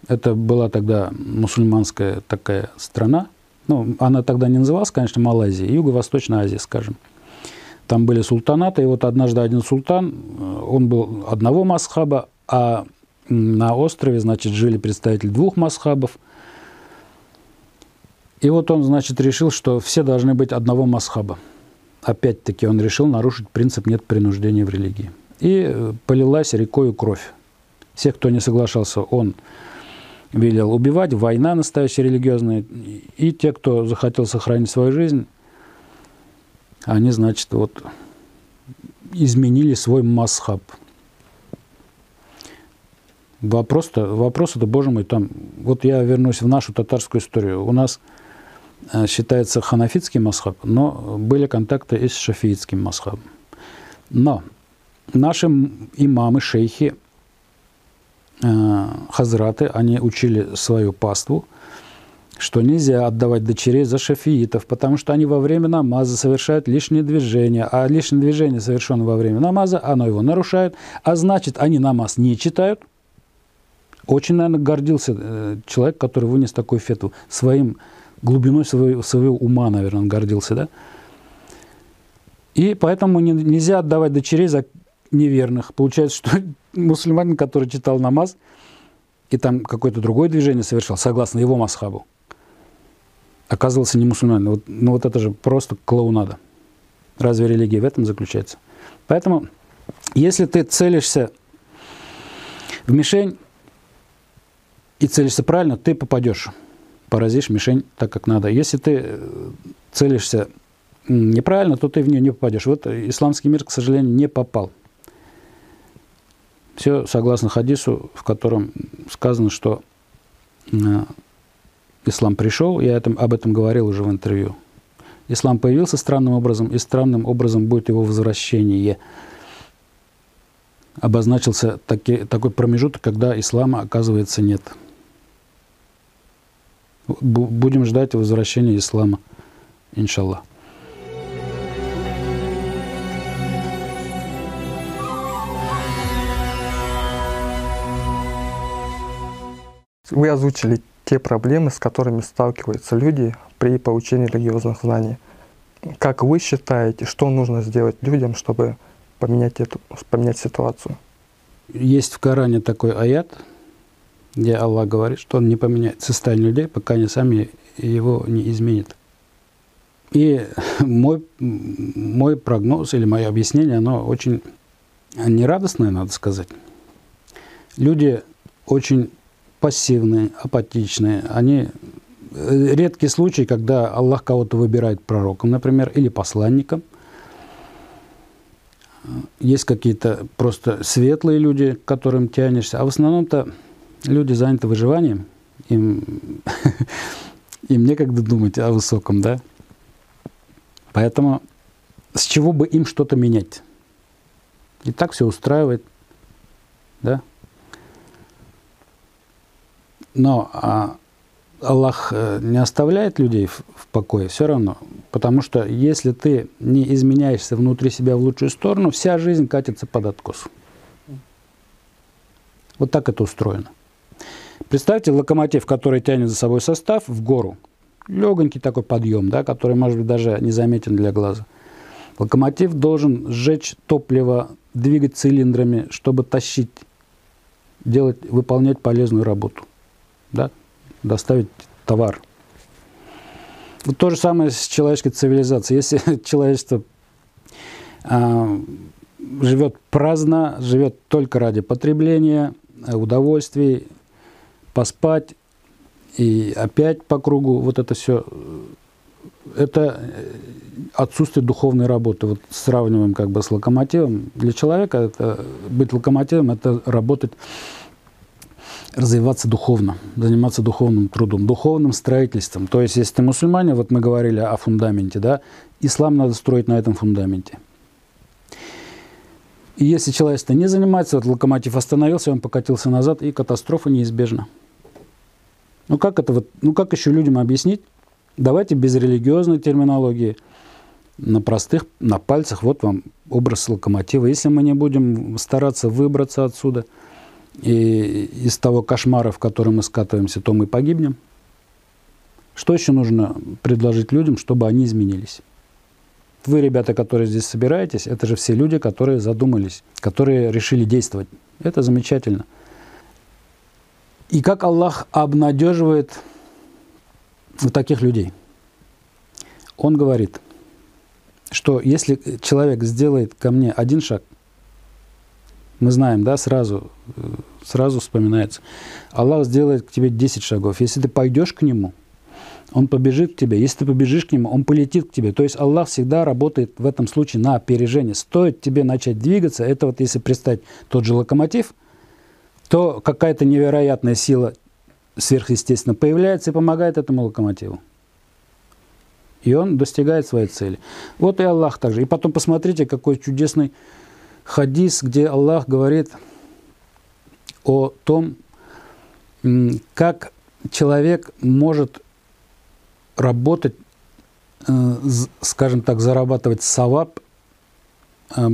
это была тогда мусульманская такая страна, ну, она тогда не называлась, конечно, Малайзия, Юго-Восточная Азия, скажем. Там были султанаты, и вот однажды один султан, э, он был одного масхаба, а на острове, значит, жили представители двух масхабов. И вот он, значит, решил, что все должны быть одного масхаба. Опять-таки он решил нарушить принцип «нет принуждения в религии». И э, полилась рекою кровь. Всех, кто не соглашался, он велел убивать, война настоящая религиозная. И те, кто захотел сохранить свою жизнь, они, значит, вот изменили свой масхаб – Вопрос-то, вопрос это, боже мой, там, вот я вернусь в нашу татарскую историю. У нас э, считается ханафитский масхаб, но были контакты и с шафиитским масхабом. Но наши имамы, шейхи, хазраты, они учили свою паству, что нельзя отдавать дочерей за шафиитов, потому что они во время намаза совершают лишние движения, а лишнее движение, совершенное во время намаза, оно его нарушает, а значит, они намаз не читают – очень, наверное, гордился э, человек, который вынес такую фету. Своим глубиной своего, своего ума, наверное, он гордился, да? И поэтому не, нельзя отдавать дочерей за неверных. Получается, что мусульманин, который читал намаз, и там какое-то другое движение совершал, согласно его масхабу, оказывался не мусульманин. Вот, ну вот это же просто клоунада. Разве религия в этом заключается? Поэтому, если ты целишься в мишень, и целишься правильно, ты попадешь, поразишь мишень так, как надо. Если ты э, целишься неправильно, то ты в нее не попадешь. Вот исламский мир, к сожалению, не попал. Все согласно хадису, в котором сказано, что э, ислам пришел, я этом, об этом говорил уже в интервью. Ислам появился странным образом, и странным образом будет его возвращение. Обозначился таки, такой промежуток, когда ислама, оказывается, нет. Будем ждать возвращения ислама, иншаллах. Вы озвучили те проблемы, с которыми сталкиваются люди при получении религиозных знаний. Как вы считаете, что нужно сделать людям, чтобы поменять, эту, поменять ситуацию? Есть в Коране такой аят, где Аллах говорит, что Он не поменяет состояние людей, пока они сами его не изменят. И мой, мой прогноз или мое объяснение, оно очень нерадостное, надо сказать. Люди очень пассивные, апатичные. Они э, редкий случай, когда Аллах кого-то выбирает пророком, например, или посланником. Есть какие-то просто светлые люди, к которым тянешься, а в основном-то люди заняты выживанием, им, им некогда думать о высоком, да? Поэтому с чего бы им что-то менять? И так все устраивает, да? Но а, Аллах э, не оставляет людей в, покое все равно, потому что если ты не изменяешься внутри себя в лучшую сторону, вся жизнь катится под откос. Вот так это устроено. Представьте локомотив, который тянет за собой состав в гору – легонький такой подъем, да, который, может быть, даже незаметен для глаза. Локомотив должен сжечь топливо, двигать цилиндрами, чтобы тащить, делать, выполнять полезную работу, да, доставить товар. Вот то же самое с человеческой цивилизацией. Если человечество а, живет праздно, живет только ради потребления, удовольствий, поспать, и опять по кругу вот это все, это отсутствие духовной работы. Вот сравниваем как бы с локомотивом. Для человека это, быть локомотивом – это работать, развиваться духовно, заниматься духовным трудом, духовным строительством. То есть, если ты мусульмане, вот мы говорили о фундаменте, да, ислам надо строить на этом фундаменте. И если человечество не занимается, вот локомотив остановился, он покатился назад, и катастрофа неизбежна. Ну как это вот, ну как еще людям объяснить? Давайте без религиозной терминологии, на простых, на пальцах, вот вам образ локомотива. Если мы не будем стараться выбраться отсюда и из того кошмара, в который мы скатываемся, то мы погибнем. Что еще нужно предложить людям, чтобы они изменились? Вы, ребята, которые здесь собираетесь, это же все люди, которые задумались, которые решили действовать. Это замечательно. И как Аллах обнадеживает вот таких людей. Он говорит, что если человек сделает ко мне один шаг, мы знаем, да, сразу, сразу вспоминается, Аллах сделает к тебе 10 шагов. Если ты пойдешь к нему, он побежит к тебе. Если ты побежишь к нему, он полетит к тебе. То есть Аллах всегда работает в этом случае на опережение. Стоит тебе начать двигаться, это вот если представить тот же локомотив – то какая-то невероятная сила сверхъестественно появляется и помогает этому локомотиву. И он достигает своей цели. Вот и Аллах также. И потом посмотрите, какой чудесный хадис, где Аллах говорит о том, как человек может работать, э, скажем так, зарабатывать саваб, э,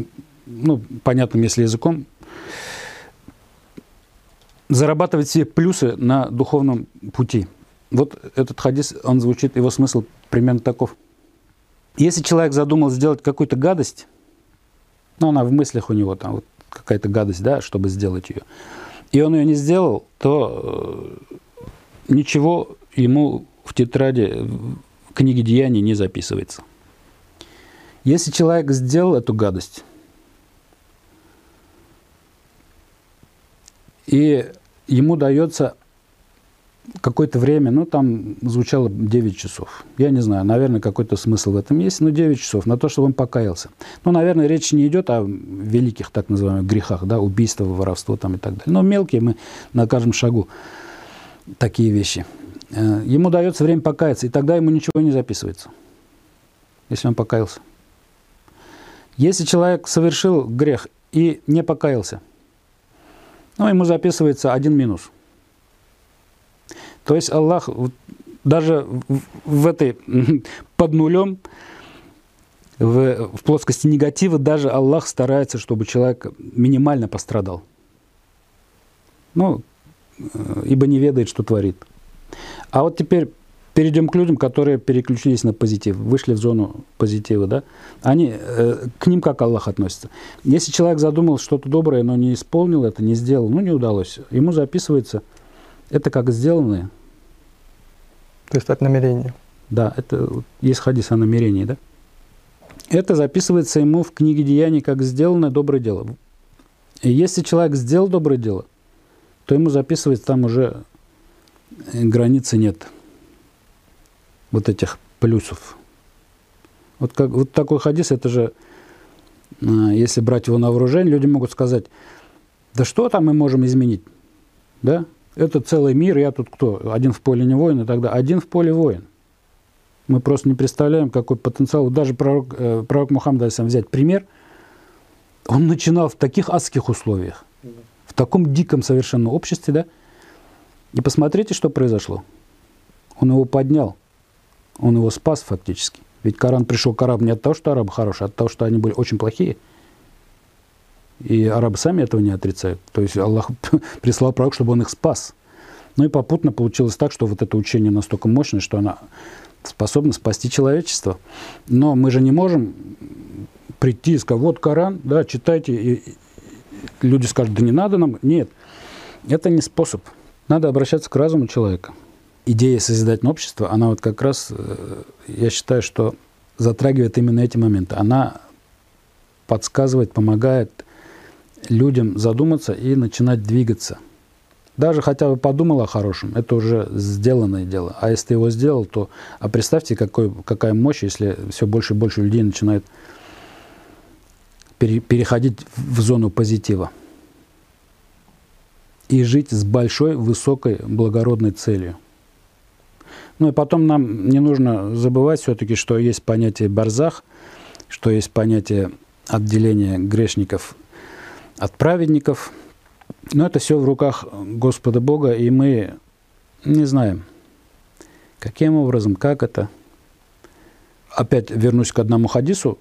ну, понятным если языком, зарабатывать себе плюсы на духовном пути. Вот этот хадис, он звучит, его смысл примерно таков. Если человек задумал сделать какую-то гадость, ну, она в мыслях у него там вот какая-то гадость, да, чтобы сделать ее, и он ее не сделал, то э, ничего ему в тетради в книге деяний не записывается. Если человек сделал эту гадость, и ему дается какое-то время, ну, там звучало 9 часов. Я не знаю, наверное, какой-то смысл в этом есть, но 9 часов на то, чтобы он покаялся. Ну, наверное, речь не идет о великих, так называемых, грехах, да, убийство, воровство там и так далее. Но мелкие мы на каждом шагу такие вещи. Э, ему дается время покаяться, и тогда ему ничего не записывается, если он покаялся. Если человек совершил грех и не покаялся – но ему записывается один минус. То есть Аллах даже в этой, под нулем, в, в плоскости негатива, даже Аллах старается, чтобы человек минимально пострадал. Ну, э, ибо не ведает, что творит. А вот теперь перейдем к людям, которые переключились на позитив, вышли в зону позитива, да, они, э, к ним как Аллах относится. Если человек задумал что-то доброе, но не исполнил это, не сделал, ну, не удалось, ему записывается Это как сделанное. То есть от намерения. Да, это есть хадис о намерении, да? Это записывается ему в книге Деяний как сделанное доброе дело. И если человек сделал доброе дело, то ему записывается там уже границы нет вот этих плюсов. Вот, как, вот такой хадис, это же, э, если брать его на вооружение, люди могут сказать, да что там мы можем изменить? Да? Это целый мир, я тут кто? Один в поле не воин, и тогда один в поле воин. Мы просто не представляем, какой потенциал. Даже пророк, э, пророк Мухаммад, если взять пример, он начинал в таких адских условиях, в таком диком совершенно обществе, да? И посмотрите, что произошло. Он его поднял, он его спас фактически. Ведь Коран пришел к арабам не от того, что арабы хорошие, а от того, что они были очень плохие. И арабы сами этого не отрицают. То есть Аллах прислал пророк, чтобы он их спас. Ну и попутно получилось так, что вот это учение настолько мощное, что оно способно спасти человечество. Но мы же не можем прийти и сказать, вот Коран, да, читайте, и люди скажут, да не надо нам. Нет, это не способ. Надо обращаться к разуму человека идея созидательного общества, она вот как раз, э, я считаю, что затрагивает именно эти моменты. Она подсказывает, помогает людям задуматься и начинать двигаться. Даже хотя бы подумал о хорошем, это уже сделанное дело. А если ты его сделал, то... А представьте, какой, какая мощь, если все больше и больше людей начинают пере, переходить в зону позитива и жить с большой, высокой, благородной целью. Ну и потом нам не нужно забывать все-таки, что есть понятие барзах, что есть понятие отделения грешников от праведников. Но это все в руках Господа Бога, и мы не знаем, каким образом, как это. Опять вернусь к одному хадису.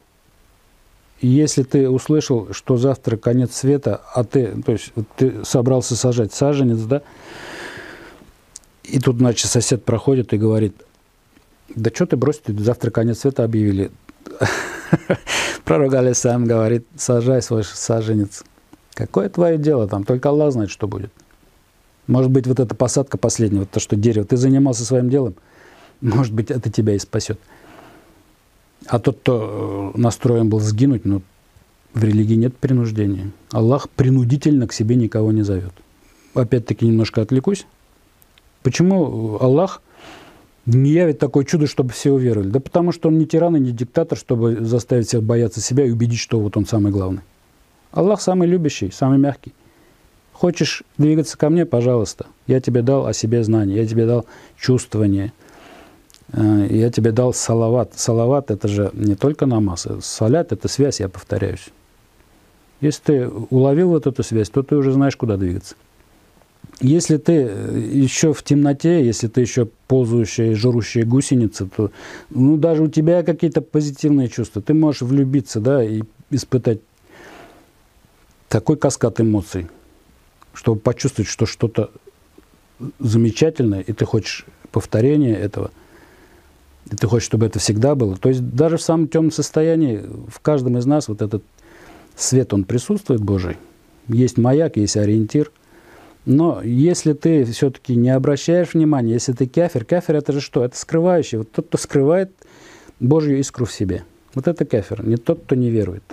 Если ты услышал, что завтра конец света, а ты, то есть ты собрался сажать саженец, да, и тут, значит, сосед проходит и говорит, да что ты бросил, завтра конец света объявили. Пророк сам говорит, сажай свой саженец. Какое твое дело там? Только Аллах знает, что будет. Может быть, вот эта посадка последняя, вот то, что дерево, ты занимался своим делом, может быть, это тебя и спасет. А тот, кто э, настроен был сгинуть, ну, в религии нет принуждения. Аллах принудительно к себе никого не зовет. Опять-таки немножко отвлекусь. Почему Аллах не явит такое чудо, чтобы все уверовали? Да потому что он не тиран и не диктатор, чтобы заставить всех бояться себя и убедить, что вот он самый главный. Аллах самый любящий, самый мягкий. Хочешь двигаться ко мне, пожалуйста. Я тебе дал о себе знание, я тебе дал чувствование, э, я тебе дал салават. Салават – это же не только намаз. Салят – это связь, я повторяюсь. Если ты уловил вот эту связь, то ты уже знаешь, куда двигаться. Если ты э, еще в темноте, если ты еще ползающая и жрущая гусеница, то ну, даже у тебя какие-то позитивные чувства. Ты можешь влюбиться, да, и испытать такой каскад эмоций, чтобы почувствовать, что что-то замечательное, и ты хочешь повторения этого, и ты хочешь, чтобы это всегда было. То есть даже в самом темном состоянии в каждом из нас вот этот свет, он присутствует Божий. Есть маяк, есть ориентир – но если ты все-таки не обращаешь внимания, если ты кафир, кафир это же что? Это скрывающий. Вот тот, кто скрывает Божью искру в себе. Вот это кафир, не тот, кто не верует.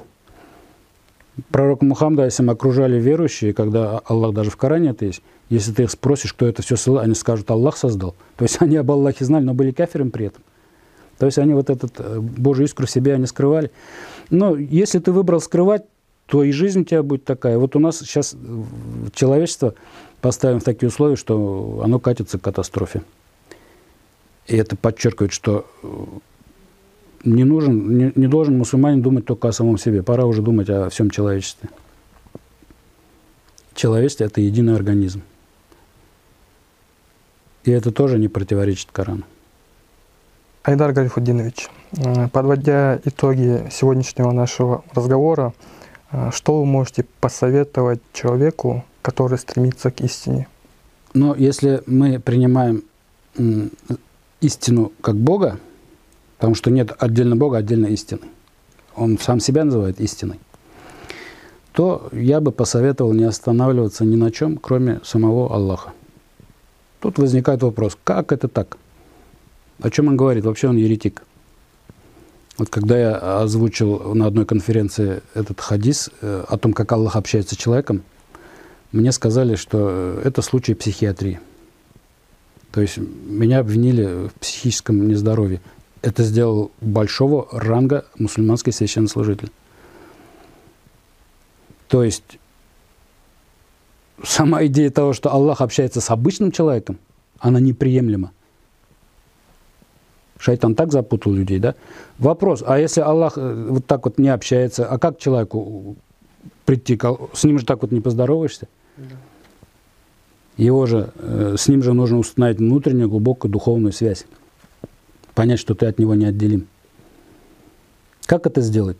Пророк Мухаммада, если мы окружали верующие, когда Аллах даже в Коране это есть, если ты их спросишь, кто это все создал, они скажут, Аллах создал. То есть они об Аллахе знали, но были кафиром при этом. То есть они вот этот э, Божью искру в себе они скрывали. Но если ты выбрал скрывать, то и жизнь у тебя будет такая. Вот у нас сейчас человечество поставим в такие условия, что оно катится к катастрофе. И это подчеркивает, что э, не, нужен, не, не должен мусульманин думать только о самом себе. Пора уже думать о всем человечестве. Человечество – это единый организм. И это тоже не противоречит Корану. Айдар Гарифудинович, э, подводя итоги сегодняшнего нашего разговора, а, что вы можете посоветовать человеку, который стремится к истине? Но если мы принимаем истину как Бога, потому что нет отдельно Бога, отдельно истины, он сам себя называет истиной, то я бы посоветовал не останавливаться ни на чем, кроме самого Аллаха. Тут возникает вопрос, как это так? О чем он говорит? Вообще он еретик. Вот когда я озвучил на одной конференции этот хадис э, о том, как Аллах общается с человеком, мне сказали, что э, это случай психиатрии. То есть меня обвинили в психическом нездоровье. Это сделал большого ранга мусульманский священнослужитель. То есть сама идея того, что Аллах общается с обычным человеком, она неприемлема. Шайтан так запутал людей, да? Вопрос, а если Аллах э, вот так вот не общается, а как человеку прийти, с ним же так вот не поздороваешься? Да. Его же, э, с ним же нужно установить внутреннюю глубокую духовную связь. Понять, что ты от него не отделим. Как это сделать?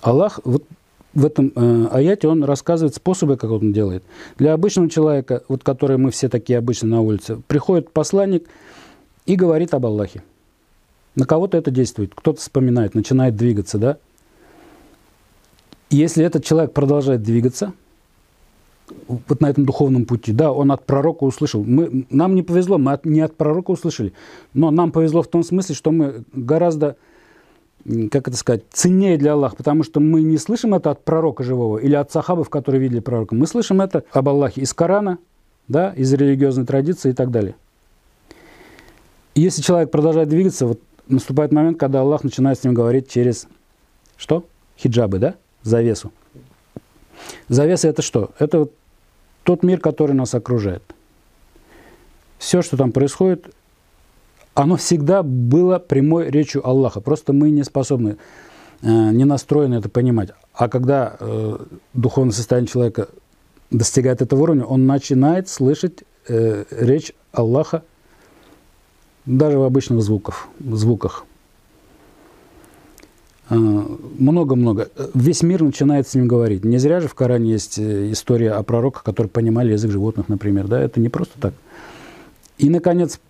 Аллах вот в этом э, аяте он рассказывает способы, как он делает. Для обычного человека, вот который мы все такие обычно на улице, приходит посланник и говорит об Аллахе. На кого-то это действует, кто-то вспоминает, начинает двигаться, да? Если этот человек продолжает двигаться, вот на этом духовном пути, да, он от пророка услышал. Мы, нам не повезло, мы от, не от пророка услышали, но нам повезло в том смысле, что мы гораздо, как это сказать, ценнее для Аллаха, потому что мы не слышим это от пророка живого или от сахабов, которые видели пророка. Мы слышим это об Аллахе из Корана, да, из религиозной традиции и так далее. И если человек продолжает двигаться, вот наступает момент, когда Аллах начинает с ним говорить через что? Хиджабы, да? Завесу. Завеса это что? Это вот тот мир, который нас окружает. Все, что там происходит, оно всегда было прямой речью Аллаха. Просто мы не способны, э, не настроены это понимать. А когда э, духовное состояние человека достигает этого уровня, он начинает слышать э, речь Аллаха даже в обычных звуках, звуках. А, много-много. Весь мир начинает с ним говорить. Не зря же в Коране есть э, история о пророках, которые понимали язык животных, например. Да? Это не просто так. И, наконец,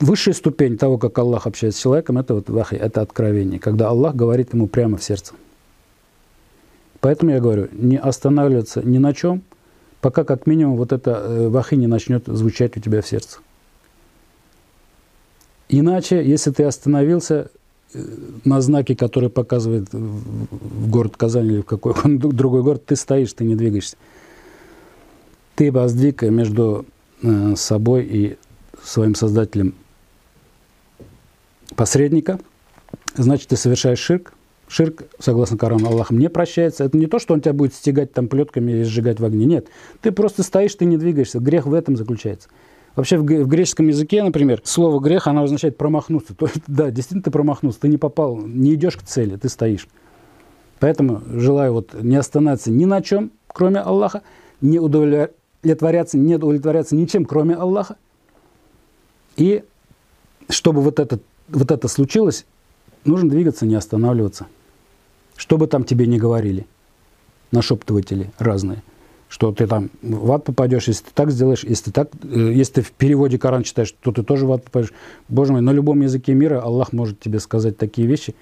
высшая ступень того, как Аллах общается с человеком, это вот вахи, это откровение, когда Аллах говорит ему прямо в сердце. Поэтому я говорю, не останавливаться ни на чем, пока как минимум вот это э, вахи не начнет звучать у тебя в сердце. Иначе, если ты остановился э, на знаке, который показывает в город Казань или в какой другой город, ты стоишь, ты не двигаешься. Ты воздвиг между э, собой и своим создателем посредника, значит, ты совершаешь ширк. Ширк, согласно Корану, Аллахом не прощается. Это не то, что он тебя будет стегать там плетками или сжигать в огне. Нет. Ты просто стоишь, ты не двигаешься. Грех в этом заключается. Вообще в, в греческом языке, например, слово грех, оно означает промахнуться. То есть, да, действительно ты промахнулся, ты не попал, не идешь к цели, ты стоишь. Поэтому желаю вот не остановиться ни на чем, кроме Аллаха, не удовлетворяться, не удовлетворяться ничем, кроме Аллаха. И чтобы вот это, вот это случилось, нужно двигаться, не останавливаться. Что бы там тебе не говорили, нашептыватели разные – что ты там в ад попадешь, если ты так сделаешь, если ты так, э, если ты в переводе Коран читаешь, то ты тоже в ад попадешь. Боже мой, на любом языке мира Аллах может тебе сказать такие вещи,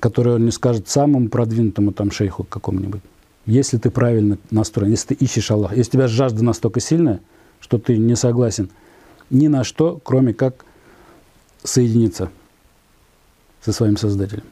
которые он не скажет самому продвинутому там шейху какому-нибудь. Если ты правильно настроен, если ты ищешь Аллаха, если у тебя жажда настолько сильная, что ты не согласен ни на что, кроме как соединиться со своим Создателем.